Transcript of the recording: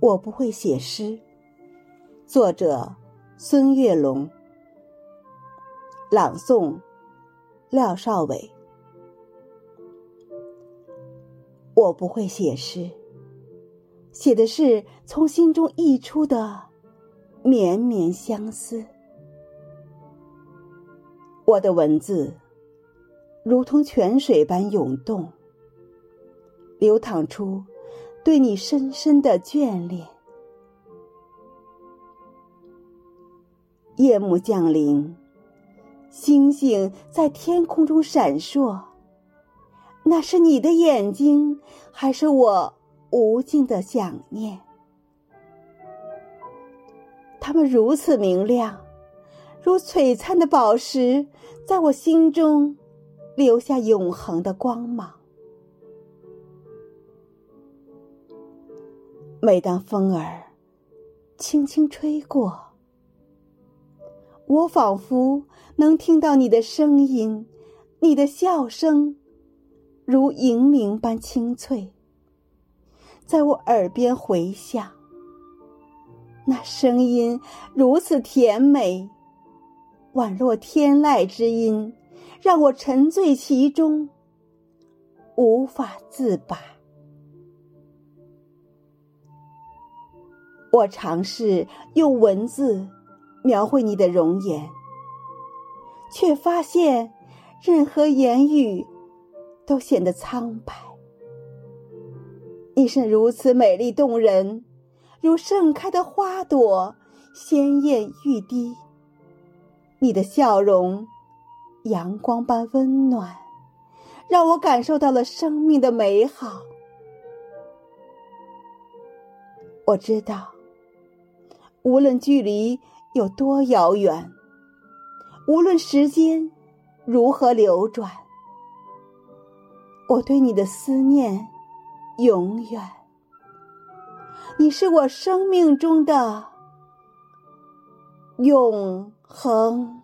我不会写诗。作者：孙月龙。朗诵：廖少伟。我不会写诗，写的是从心中溢出的绵绵相思。我的文字如同泉水般涌动，流淌出。对你深深的眷恋。夜幕降临，星星在天空中闪烁。那是你的眼睛，还是我无尽的想念？它们如此明亮，如璀璨的宝石，在我心中留下永恒的光芒。每当风儿轻轻吹过，我仿佛能听到你的声音，你的笑声如银铃般清脆，在我耳边回响。那声音如此甜美，宛若天籁之音，让我沉醉其中，无法自拔。我尝试用文字描绘你的容颜，却发现任何言语都显得苍白。你是如此美丽动人，如盛开的花朵，鲜艳欲滴。你的笑容，阳光般温暖，让我感受到了生命的美好。我知道。无论距离有多遥远，无论时间如何流转，我对你的思念永远。你是我生命中的永恒。